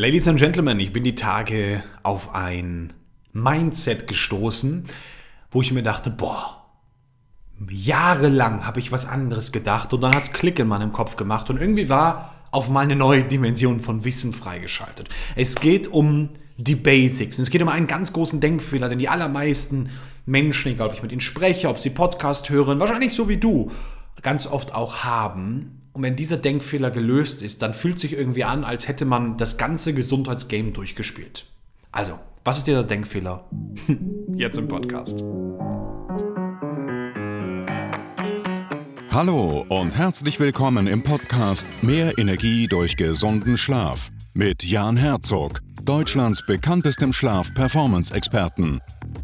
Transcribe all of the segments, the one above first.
Ladies and Gentlemen, ich bin die Tage auf ein Mindset gestoßen, wo ich mir dachte, boah, jahrelang habe ich was anderes gedacht und dann hat es Klick in meinem Kopf gemacht und irgendwie war auf mal eine neue Dimension von Wissen freigeschaltet. Es geht um die Basics. Und es geht um einen ganz großen Denkfehler, den die allermeisten Menschen, egal ob ich mit ihnen spreche, ob sie Podcast hören, wahrscheinlich so wie du, ganz oft auch haben. Und wenn dieser Denkfehler gelöst ist, dann fühlt sich irgendwie an, als hätte man das ganze Gesundheitsgame durchgespielt. Also, was ist dieser Denkfehler? Jetzt im Podcast. Hallo und herzlich willkommen im Podcast Mehr Energie durch gesunden Schlaf mit Jan Herzog, Deutschlands bekanntestem Schlaf-Performance-Experten.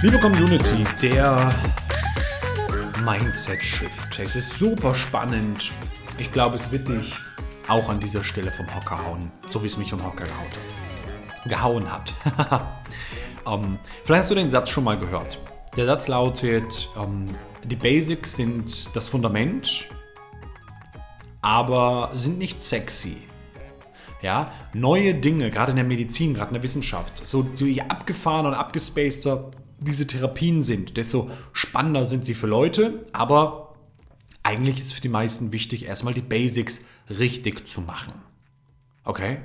Liebe Community, der Mindset Shift. Es ist super spannend. Ich glaube, es wird dich auch an dieser Stelle vom Hocker hauen, so wie es mich vom Hocker gehauen hat. um, vielleicht hast du den Satz schon mal gehört. Der Satz lautet, um, die Basics sind das Fundament, aber sind nicht sexy. Ja, neue Dinge, gerade in der Medizin, gerade in der Wissenschaft, so, so je und abgespaceter diese Therapien sind, desto spannender sind sie für Leute. Aber eigentlich ist für die meisten wichtig, erstmal die Basics richtig zu machen. Okay?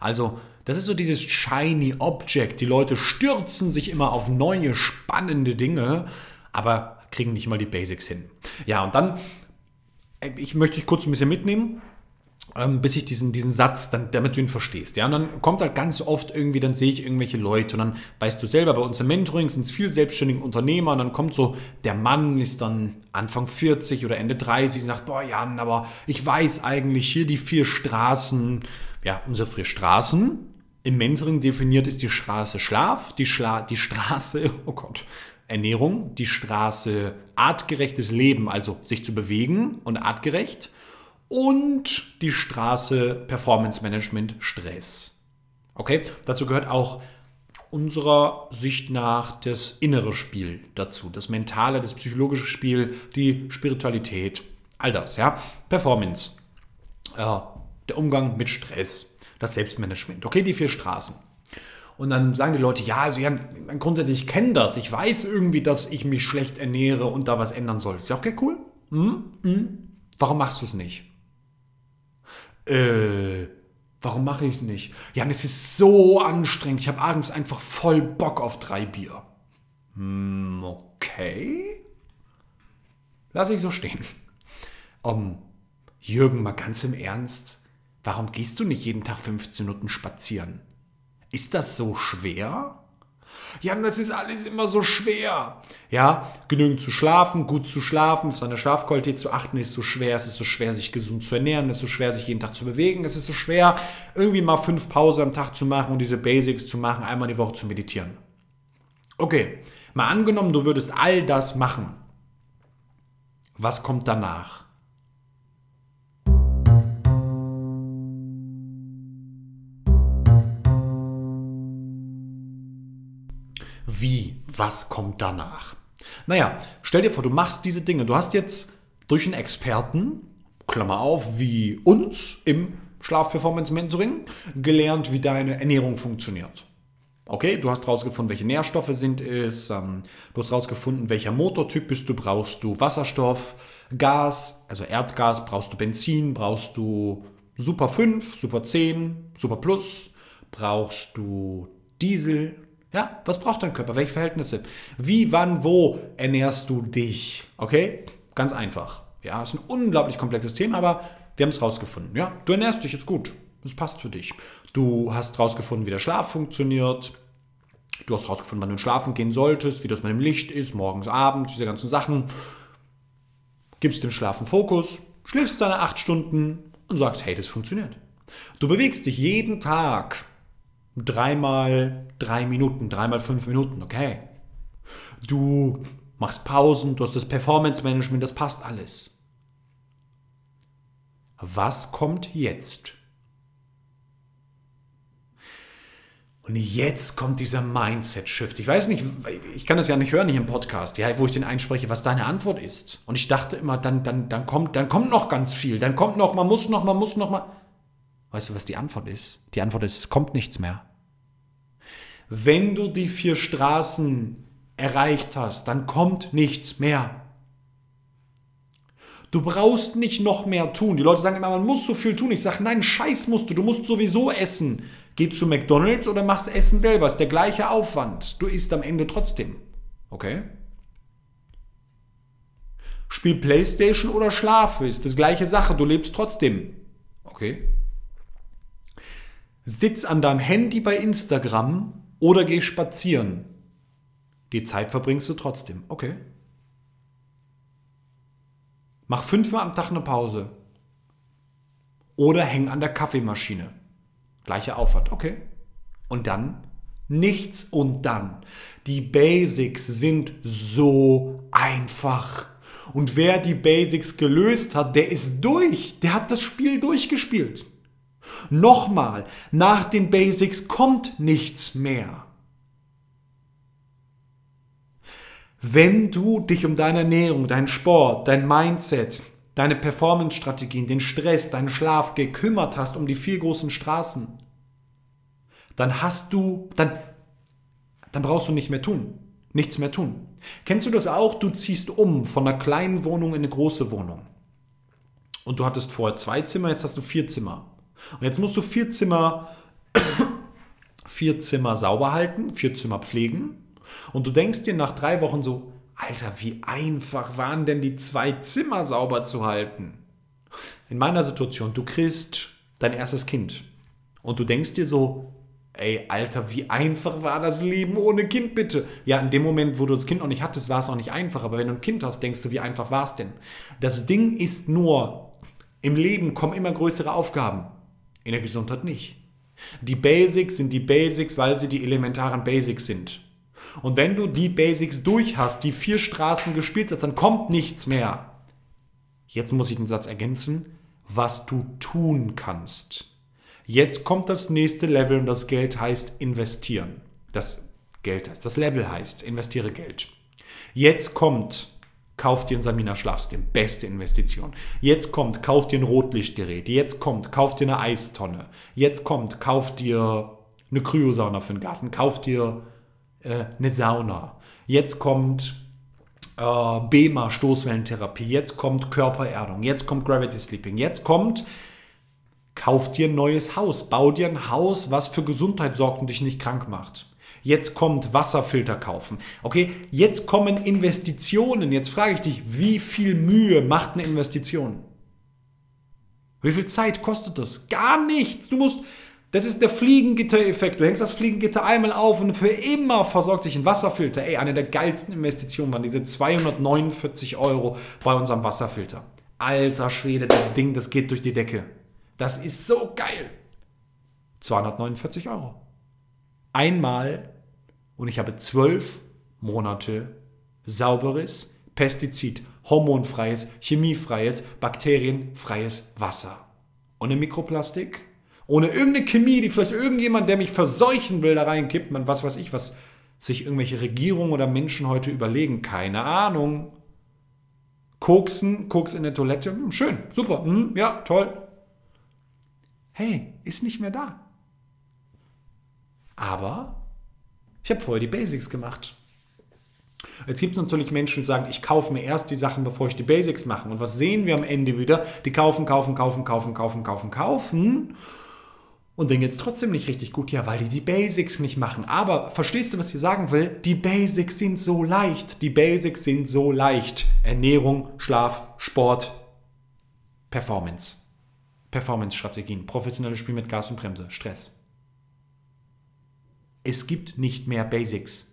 Also, das ist so dieses shiny Object. Die Leute stürzen sich immer auf neue, spannende Dinge, aber kriegen nicht mal die Basics hin. Ja, und dann, äh, ich möchte dich kurz ein bisschen mitnehmen bis ich diesen, diesen Satz, dann, damit du ihn verstehst. Ja, und dann kommt halt ganz oft irgendwie, dann sehe ich irgendwelche Leute und dann weißt du selber, bei uns im Mentoring sind es viel selbstständige Unternehmer und dann kommt so, der Mann ist dann Anfang 40 oder Ende 30 und sagt, boah Jan, aber ich weiß eigentlich hier die vier Straßen, ja, unsere vier Straßen. Im Mentoring definiert ist die Straße Schlaf, die, Schla die Straße, oh Gott, Ernährung, die Straße artgerechtes Leben, also sich zu bewegen und artgerecht und die Straße Performance Management Stress. Okay, dazu gehört auch unserer Sicht nach das innere Spiel dazu, das mentale, das psychologische Spiel, die Spiritualität, all das, ja. Performance, äh, der Umgang mit Stress, das Selbstmanagement. Okay, die vier Straßen. Und dann sagen die Leute, ja, also ja, grundsätzlich, ich kenne das, ich weiß irgendwie, dass ich mich schlecht ernähre und da was ändern soll. Ist ja okay, cool. Hm? Hm? Warum machst du es nicht? Äh, warum mache ich es nicht? Ja, es ist so anstrengend. Ich habe abends einfach voll Bock auf drei Bier. Hm, okay. Lass ich so stehen. Um, Jürgen, mal ganz im Ernst. Warum gehst du nicht jeden Tag 15 Minuten spazieren? Ist das so schwer? Ja, das ist alles immer so schwer. Ja, genügend zu schlafen, gut zu schlafen, auf seine Schlafqualität zu achten, ist so schwer. Es ist so schwer, sich gesund zu ernähren. Es ist so schwer, sich jeden Tag zu bewegen. Es ist so schwer, irgendwie mal fünf Pausen am Tag zu machen und diese Basics zu machen, einmal die Woche zu meditieren. Okay, mal angenommen, du würdest all das machen. Was kommt danach? Wie? Was kommt danach? Naja, stell dir vor, du machst diese Dinge. Du hast jetzt durch einen Experten, Klammer auf, wie uns im Schlaf-Performance-Mentoring, gelernt, wie deine Ernährung funktioniert. Okay, du hast herausgefunden, welche Nährstoffe sind es, ähm, du hast herausgefunden, welcher Motortyp bist du, brauchst du Wasserstoff, Gas, also Erdgas, brauchst du Benzin, brauchst du Super 5, Super 10, Super Plus, brauchst du Diesel, ja, was braucht dein Körper? Welche Verhältnisse? Wie, wann, wo ernährst du dich? Okay? Ganz einfach. Ja, ist ein unglaublich komplexes Thema, aber wir haben es rausgefunden. Ja, du ernährst dich jetzt gut. Das passt für dich. Du hast rausgefunden, wie der Schlaf funktioniert. Du hast rausgefunden, wann du schlafen gehen solltest, wie das mit dem Licht ist, morgens, abends, diese ganzen Sachen. Gibst dem Schlafen Fokus, schläfst deine acht Stunden und sagst, hey, das funktioniert. Du bewegst dich jeden Tag dreimal drei Minuten, dreimal fünf Minuten, okay. Du machst Pausen, du hast das Performance Management, das passt alles. Was kommt jetzt? Und jetzt kommt dieser Mindset-Shift. Ich weiß nicht, ich kann das ja nicht hören hier im Podcast, ja, wo ich den einspreche, was deine Antwort ist. Und ich dachte immer, dann, dann, dann, kommt, dann kommt noch ganz viel. Dann kommt noch, man muss noch, man muss noch mal. Weißt du, was die Antwort ist? Die Antwort ist, es kommt nichts mehr. Wenn du die vier Straßen erreicht hast, dann kommt nichts mehr. Du brauchst nicht noch mehr tun. Die Leute sagen immer, man muss so viel tun. Ich sage, nein, Scheiß musst du. Du musst sowieso essen. Geh zu McDonalds oder mach's Essen selber. Ist der gleiche Aufwand. Du isst am Ende trotzdem. Okay? Spiel Playstation oder schlafe. Ist das gleiche Sache. Du lebst trotzdem. Okay? Sitz an deinem Handy bei Instagram oder geh spazieren. Die Zeit verbringst du trotzdem. Okay. Mach fünfmal am Tag eine Pause. Oder häng an der Kaffeemaschine. Gleicher Aufwand. Okay. Und dann? Nichts und dann. Die Basics sind so einfach. Und wer die Basics gelöst hat, der ist durch. Der hat das Spiel durchgespielt. Nochmal, nach den Basics kommt nichts mehr. Wenn du dich um deine Ernährung, deinen Sport, dein Mindset, deine Performance-Strategien, den Stress, deinen Schlaf gekümmert hast um die vier großen Straßen, dann hast du, dann, dann brauchst du nicht mehr tun. Nichts mehr tun. Kennst du das auch? Du ziehst um von einer kleinen Wohnung in eine große Wohnung. Und du hattest vorher zwei Zimmer, jetzt hast du vier Zimmer. Und jetzt musst du vier Zimmer, vier Zimmer sauber halten, vier Zimmer pflegen. Und du denkst dir nach drei Wochen so, Alter, wie einfach waren denn die zwei Zimmer sauber zu halten? In meiner Situation, du kriegst dein erstes Kind und du denkst dir so, ey, Alter, wie einfach war das Leben ohne Kind bitte? Ja, in dem Moment, wo du das Kind noch nicht hattest, war es auch nicht einfach, aber wenn du ein Kind hast, denkst du, wie einfach war es denn? Das Ding ist nur, im Leben kommen immer größere Aufgaben. In der Gesundheit nicht. Die Basics sind die Basics, weil sie die elementaren Basics sind. Und wenn du die Basics durch hast, die vier Straßen gespielt hast, dann kommt nichts mehr. Jetzt muss ich den Satz ergänzen, was du tun kannst. Jetzt kommt das nächste Level und das Geld heißt investieren. Das Geld heißt, das Level heißt, investiere Geld. Jetzt kommt Kauf dir ein Samina Schlafsystem. Beste Investition. Jetzt kommt, kauf dir ein Rotlichtgerät. Jetzt kommt, kauf dir eine Eistonne. Jetzt kommt, kauf dir eine Kryosauna für den Garten. Kauf dir äh, eine Sauna. Jetzt kommt äh, BEMA, Stoßwellentherapie. Jetzt kommt Körpererdung. Jetzt kommt Gravity Sleeping. Jetzt kommt, kauf dir ein neues Haus. Bau dir ein Haus, was für Gesundheit sorgt und dich nicht krank macht. Jetzt kommt Wasserfilter kaufen. Okay, jetzt kommen Investitionen. Jetzt frage ich dich, wie viel Mühe macht eine Investition? Wie viel Zeit kostet das? Gar nichts. Du musst, das ist der Fliegengitter-Effekt. Du hängst das Fliegengitter einmal auf und für immer versorgt sich ein Wasserfilter. Ey, eine der geilsten Investitionen waren diese 249 Euro bei unserem Wasserfilter. Alter Schwede, das Ding, das geht durch die Decke. Das ist so geil. 249 Euro. Einmal und ich habe zwölf Monate sauberes, Pestizid, hormonfreies, chemiefreies, bakterienfreies Wasser. Ohne Mikroplastik, ohne irgendeine Chemie, die vielleicht irgendjemand, der mich verseuchen will, da reinkippt, man was weiß ich, was sich irgendwelche Regierungen oder Menschen heute überlegen. Keine Ahnung. Koksen, Koks in der Toilette, hm, schön, super, hm, ja, toll. Hey, ist nicht mehr da. Aber ich habe vorher die Basics gemacht. Jetzt gibt es natürlich Menschen, die sagen, ich kaufe mir erst die Sachen, bevor ich die Basics mache. Und was sehen wir am Ende wieder? Die kaufen, kaufen, kaufen, kaufen, kaufen, kaufen, kaufen. Und dann geht es trotzdem nicht richtig gut. Ja, weil die die Basics nicht machen. Aber verstehst du, was ich sagen will? Die Basics sind so leicht. Die Basics sind so leicht. Ernährung, Schlaf, Sport, Performance. Performance-Strategien, professionelles Spiel mit Gas und Bremse, Stress. Es gibt nicht mehr Basics.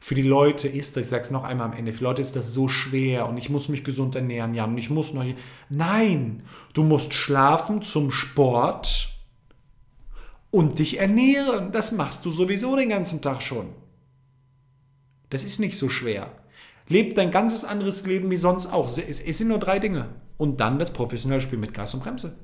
Für die Leute ist das, ich sage es noch einmal am Ende, für Leute ist das so schwer und ich muss mich gesund ernähren, ja, und ich muss noch. Nein, du musst schlafen zum Sport und dich ernähren. Das machst du sowieso den ganzen Tag schon. Das ist nicht so schwer. Leb dein ganzes anderes Leben wie sonst auch. Es sind nur drei Dinge. Und dann das professionelle Spiel mit Gas und Bremse.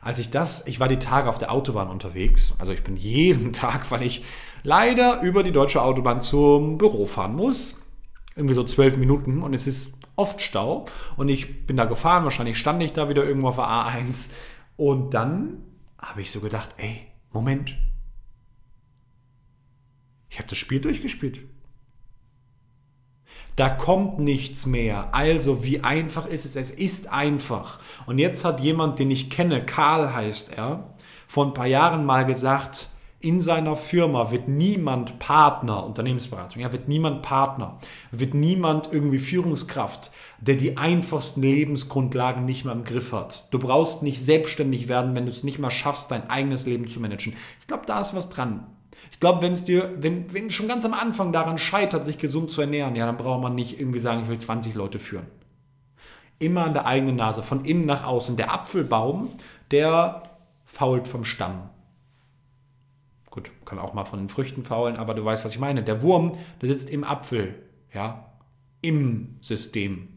Als ich das, ich war die Tage auf der Autobahn unterwegs, also ich bin jeden Tag, weil ich leider über die deutsche Autobahn zum Büro fahren muss, irgendwie so zwölf Minuten und es ist oft Stau. Und ich bin da gefahren, wahrscheinlich stand ich da wieder irgendwo auf der A1 und dann habe ich so gedacht, ey, Moment, ich habe das Spiel durchgespielt. Da kommt nichts mehr. Also, wie einfach ist es? Es ist einfach. Und jetzt hat jemand, den ich kenne, Karl heißt er, vor ein paar Jahren mal gesagt, in seiner Firma wird niemand Partner, Unternehmensberatung, ja, wird niemand Partner, wird niemand irgendwie Führungskraft, der die einfachsten Lebensgrundlagen nicht mehr im Griff hat. Du brauchst nicht selbstständig werden, wenn du es nicht mal schaffst, dein eigenes Leben zu managen. Ich glaube, da ist was dran. Ich glaube, wenn es dir, wenn, wenn schon ganz am Anfang daran scheitert, sich gesund zu ernähren, ja, dann braucht man nicht irgendwie sagen, ich will 20 Leute führen. Immer an der eigenen Nase, von innen nach außen. Der Apfelbaum, der fault vom Stamm. Gut, kann auch mal von den Früchten faulen, aber du weißt, was ich meine. Der Wurm, der sitzt im Apfel, ja, im System.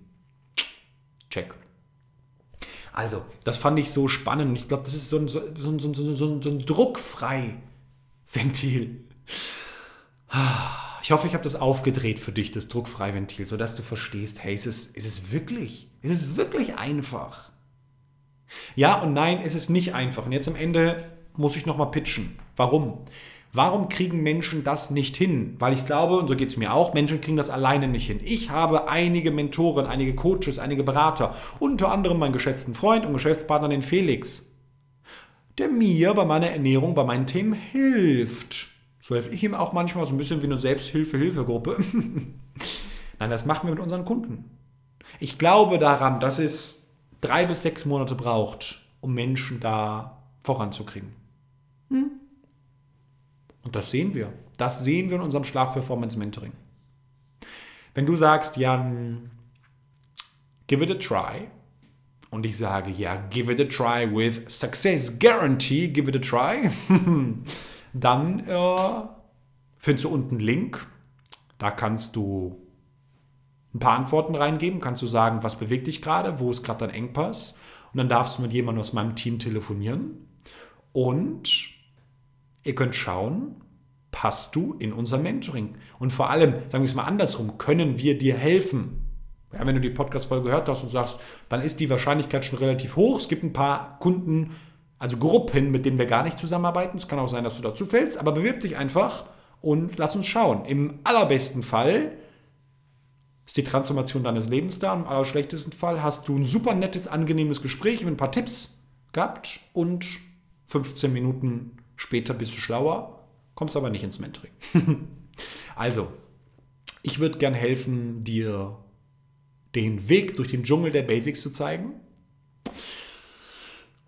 Check. Also, das fand ich so spannend. Ich glaube, das ist so ein, so, so, so, so, so, ein druckfrei Ventil. Ich hoffe, ich habe das aufgedreht für dich, das Druckfreiventil, sodass du verstehst, hey, ist es, ist es wirklich, ist es wirklich einfach? Ja und nein, es ist nicht einfach. Und jetzt am Ende muss ich nochmal pitchen. Warum? Warum kriegen Menschen das nicht hin? Weil ich glaube, und so geht es mir auch, Menschen kriegen das alleine nicht hin. Ich habe einige Mentoren, einige Coaches, einige Berater, unter anderem meinen geschätzten Freund und Geschäftspartner, den Felix der mir bei meiner Ernährung, bei meinen Themen hilft. So helfe ich ihm auch manchmal so ein bisschen wie eine Selbsthilfe-Hilfegruppe. Nein, das machen wir mit unseren Kunden. Ich glaube daran, dass es drei bis sechs Monate braucht, um Menschen da voranzukriegen. Hm? Und das sehen wir. Das sehen wir in unserem Schlaf-Performance-Mentoring. Wenn du sagst, Jan, give it a try, und ich sage, ja, give it a try with success guarantee, give it a try, dann äh, findest du unten einen Link. Da kannst du ein paar Antworten reingeben, kannst du sagen, was bewegt dich gerade, wo ist gerade dein Engpass. Und dann darfst du mit jemandem aus meinem Team telefonieren. Und ihr könnt schauen, passt du in unser Mentoring. Und vor allem, sagen wir es mal andersrum, können wir dir helfen? Ja, wenn du die Podcast-Folge gehört hast und sagst, dann ist die Wahrscheinlichkeit schon relativ hoch. Es gibt ein paar Kunden, also Gruppen, mit denen wir gar nicht zusammenarbeiten. Es kann auch sein, dass du dazu fällst, aber bewirb dich einfach und lass uns schauen. Im allerbesten Fall ist die Transformation deines Lebens da. Im allerschlechtesten Fall hast du ein super nettes, angenehmes Gespräch mit ein paar Tipps gehabt und 15 Minuten später bist du schlauer, kommst aber nicht ins Mentoring. also, ich würde gern helfen, dir den Weg durch den Dschungel der Basics zu zeigen.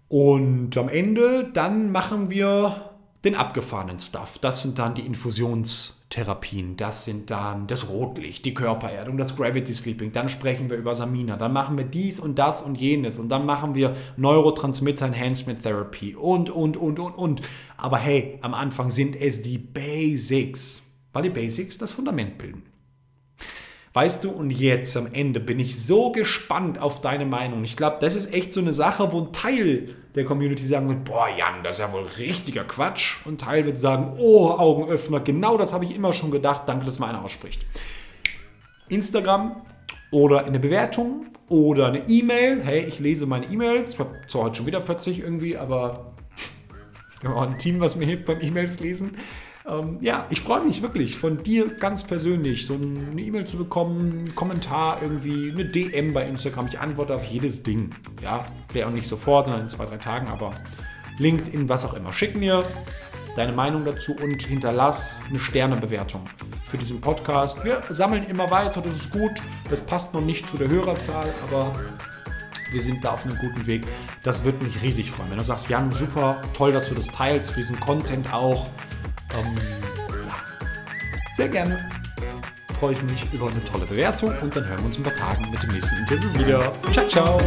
Und am Ende dann machen wir den abgefahrenen Stuff. Das sind dann die Infusionstherapien, das sind dann das Rotlicht, die Körpererdung, das Gravity Sleeping. Dann sprechen wir über Samina, dann machen wir dies und das und jenes und dann machen wir Neurotransmitter Enhancement Therapy und, und, und, und, und. Aber hey, am Anfang sind es die Basics, weil die Basics das Fundament bilden. Weißt du, und jetzt am Ende bin ich so gespannt auf deine Meinung. Ich glaube, das ist echt so eine Sache, wo ein Teil der Community sagen wird, boah, Jan, das ist ja wohl richtiger Quatsch. Und ein Teil wird sagen, oh, Augenöffner, genau das habe ich immer schon gedacht. Danke, dass mal einer ausspricht. Instagram oder eine Bewertung oder eine E-Mail. Hey, ich lese meine E-Mails. Ich habe zwar heute schon wieder 40 irgendwie, aber wir haben auch ein Team, was mir hilft beim E-Mails lesen. Ähm, ja, ich freue mich wirklich von dir ganz persönlich, so eine E-Mail zu bekommen, einen Kommentar irgendwie, eine DM bei Instagram. Ich antworte auf jedes Ding. Ja, vielleicht auch nicht sofort, sondern in zwei, drei Tagen, aber LinkedIn, was auch immer. Schick mir deine Meinung dazu und hinterlass eine Sternebewertung für diesen Podcast. Wir sammeln immer weiter, das ist gut. Das passt noch nicht zu der Hörerzahl, aber wir sind da auf einem guten Weg. Das wird mich riesig freuen. Wenn du sagst, Jan, super, toll, dass du das teilst, für diesen Content auch Ähm, sehr gerne. Freue ich mich über eine tolle Bewertung und dann hören wir uns in ein paar Tagen mit dem nächsten Interview wieder. Ciao, ciao.